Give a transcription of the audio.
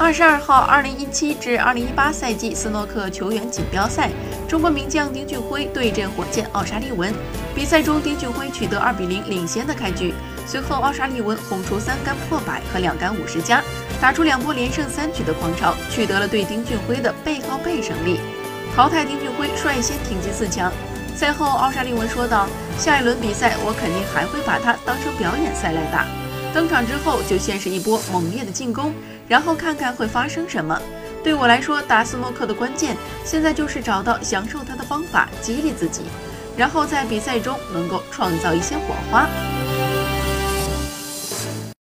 二十二号，二零一七至二零一八赛季斯诺克球员锦标赛，中国名将丁俊晖对阵火箭奥沙利文。比赛中，丁俊晖取得二比零领先的开局，随后奥沙利文轰出三杆破百和两杆五十加，打出两波连胜三局的狂潮，取得了对丁俊晖的背靠背胜利，淘汰丁俊晖，率先挺进四强。赛后，奥沙利文说道：“下一轮比赛，我肯定还会把它当成表演赛来打。”登场之后就先是一波猛烈的进攻，然后看看会发生什么。对我来说，打斯诺克的关键现在就是找到享受它的方法，激励自己，然后在比赛中能够创造一些火花。